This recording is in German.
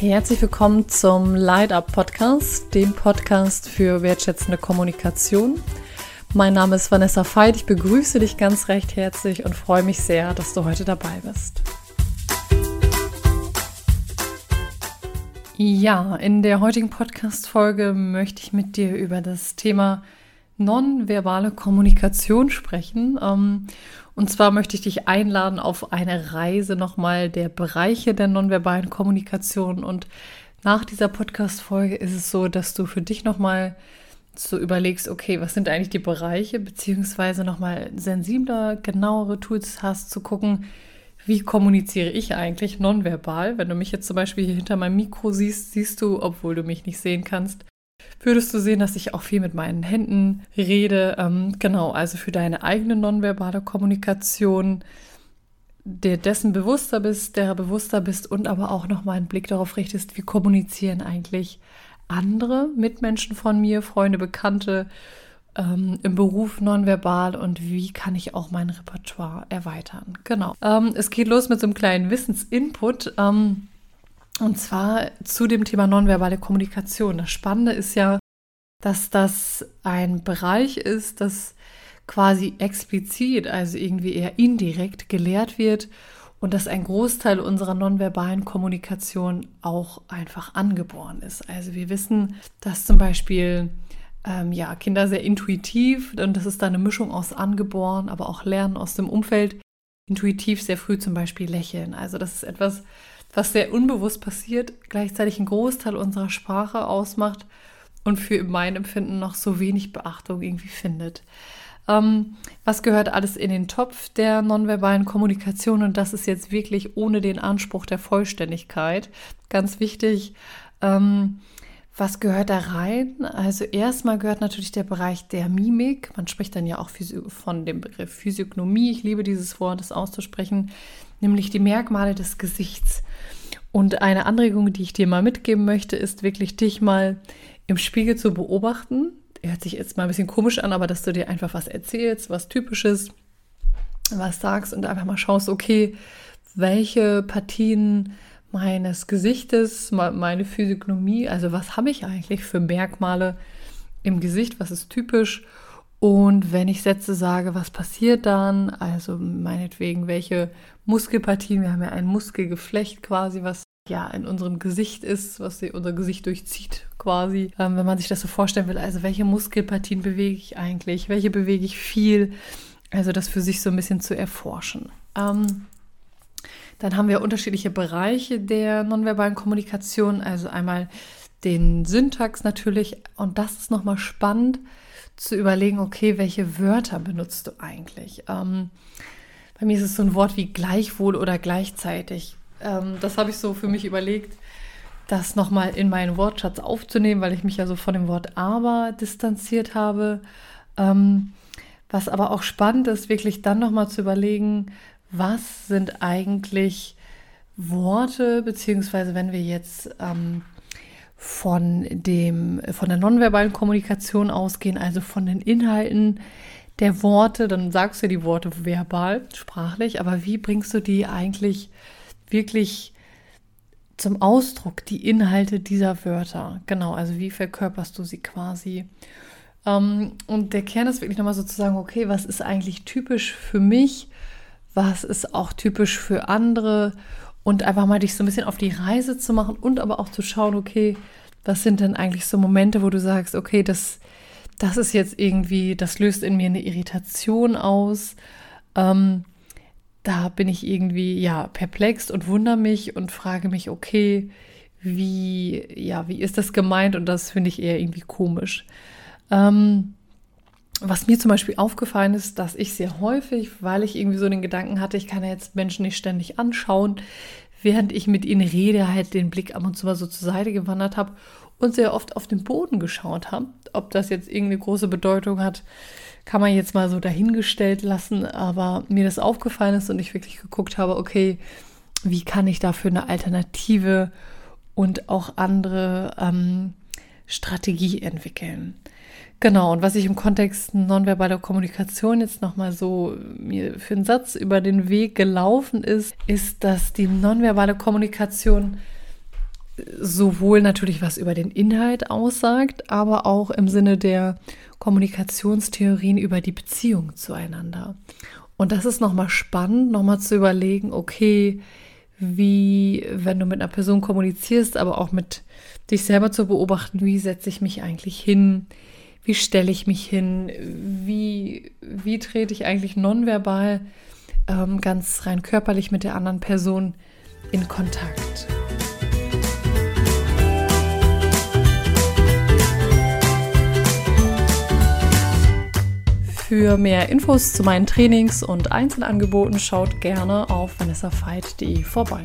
Herzlich willkommen zum Light Up Podcast, dem Podcast für wertschätzende Kommunikation. Mein Name ist Vanessa Veit. Ich begrüße dich ganz recht herzlich und freue mich sehr, dass du heute dabei bist. Ja, in der heutigen Podcast-Folge möchte ich mit dir über das Thema nonverbale Kommunikation sprechen. Ähm, und zwar möchte ich dich einladen auf eine Reise nochmal der Bereiche der nonverbalen Kommunikation. Und nach dieser Podcast-Folge ist es so, dass du für dich nochmal so überlegst, okay, was sind eigentlich die Bereiche, beziehungsweise nochmal sensibler, genauere Tools hast, zu gucken, wie kommuniziere ich eigentlich nonverbal. Wenn du mich jetzt zum Beispiel hier hinter meinem Mikro siehst, siehst du, obwohl du mich nicht sehen kannst, würdest du sehen, dass ich auch viel mit meinen Händen rede. Ähm, genau, also für deine eigene nonverbale Kommunikation, der dessen bewusster bist, der bewusster bist und aber auch nochmal einen Blick darauf richtest, wie kommunizieren eigentlich andere Mitmenschen von mir, Freunde, Bekannte ähm, im Beruf nonverbal und wie kann ich auch mein Repertoire erweitern. Genau. Ähm, es geht los mit so einem kleinen Wissensinput. Ähm, und zwar zu dem Thema nonverbale Kommunikation. Das Spannende ist ja, dass das ein Bereich ist, das quasi explizit, also irgendwie eher indirekt gelehrt wird und dass ein Großteil unserer nonverbalen Kommunikation auch einfach angeboren ist. Also wir wissen, dass zum Beispiel ähm, ja, Kinder sehr intuitiv, und das ist da eine Mischung aus angeboren, aber auch Lernen aus dem Umfeld, intuitiv sehr früh zum Beispiel lächeln. Also das ist etwas, was sehr unbewusst passiert, gleichzeitig einen Großteil unserer Sprache ausmacht und für mein Empfinden noch so wenig Beachtung irgendwie findet. Ähm, was gehört alles in den Topf der nonverbalen Kommunikation? Und das ist jetzt wirklich ohne den Anspruch der Vollständigkeit. Ganz wichtig. Ähm, was gehört da rein? Also erstmal gehört natürlich der Bereich der Mimik. Man spricht dann ja auch von dem Begriff Physiognomie. Ich liebe dieses Wort, das auszusprechen, nämlich die Merkmale des Gesichts. Und eine Anregung, die ich dir mal mitgeben möchte, ist wirklich dich mal im Spiegel zu beobachten. Hört sich jetzt mal ein bisschen komisch an, aber dass du dir einfach was erzählst, was typisches, was sagst und einfach mal schaust, okay, welche Partien meines Gesichtes, meine Physiognomie, also was habe ich eigentlich für Merkmale im Gesicht, was ist typisch und wenn ich Sätze sage, was passiert dann? Also meinetwegen, welche Muskelpartien, wir haben ja ein Muskelgeflecht quasi, was ja in unserem Gesicht ist, was unser Gesicht durchzieht quasi, ähm, wenn man sich das so vorstellen will. Also welche Muskelpartien bewege ich eigentlich? Welche bewege ich viel? Also das für sich so ein bisschen zu erforschen. Ähm, dann haben wir unterschiedliche Bereiche der nonverbalen Kommunikation. Also einmal den Syntax natürlich. Und das ist nochmal spannend zu überlegen, okay, welche Wörter benutzt du eigentlich? Ähm, bei mir ist es so ein Wort wie gleichwohl oder gleichzeitig. Ähm, das habe ich so für mich überlegt, das nochmal in meinen Wortschatz aufzunehmen, weil ich mich ja so von dem Wort aber distanziert habe. Ähm, was aber auch spannend ist, wirklich dann nochmal zu überlegen, was sind eigentlich Worte, beziehungsweise wenn wir jetzt ähm, von, dem, von der nonverbalen Kommunikation ausgehen, also von den Inhalten der Worte, dann sagst du die Worte verbal, sprachlich, aber wie bringst du die eigentlich wirklich zum Ausdruck, die Inhalte dieser Wörter? Genau, also wie verkörperst du sie quasi? Ähm, und der Kern ist wirklich nochmal so zu sagen, okay, was ist eigentlich typisch für mich? Was ist auch typisch für andere? und einfach mal dich so ein bisschen auf die Reise zu machen und aber auch zu schauen, okay, was sind denn eigentlich so Momente, wo du sagst, okay, das, das ist jetzt irgendwie, das löst in mir eine Irritation aus. Ähm, da bin ich irgendwie ja perplex und wundere mich und frage mich, okay, wie, ja, wie ist das gemeint? Und das finde ich eher irgendwie komisch. Ähm, was mir zum Beispiel aufgefallen ist, dass ich sehr häufig, weil ich irgendwie so den Gedanken hatte, ich kann ja jetzt Menschen nicht ständig anschauen, während ich mit ihnen rede, halt den Blick ab und zu mal so zur Seite gewandert habe und sehr oft auf den Boden geschaut habe. Ob das jetzt irgendeine große Bedeutung hat, kann man jetzt mal so dahingestellt lassen, aber mir das aufgefallen ist und ich wirklich geguckt habe, okay, wie kann ich dafür eine Alternative und auch andere ähm, Strategie entwickeln. Genau, und was ich im Kontext nonverbaler Kommunikation jetzt nochmal so mir für einen Satz über den Weg gelaufen ist, ist, dass die nonverbale Kommunikation sowohl natürlich was über den Inhalt aussagt, aber auch im Sinne der Kommunikationstheorien über die Beziehung zueinander. Und das ist nochmal spannend, nochmal zu überlegen, okay, wie, wenn du mit einer Person kommunizierst, aber auch mit dich selber zu beobachten, wie setze ich mich eigentlich hin, wie stelle ich mich hin, wie, wie trete ich eigentlich nonverbal ähm, ganz rein körperlich mit der anderen Person in Kontakt. Für mehr Infos zu meinen Trainings und Einzelangeboten schaut gerne auf vanessafeit.de vorbei.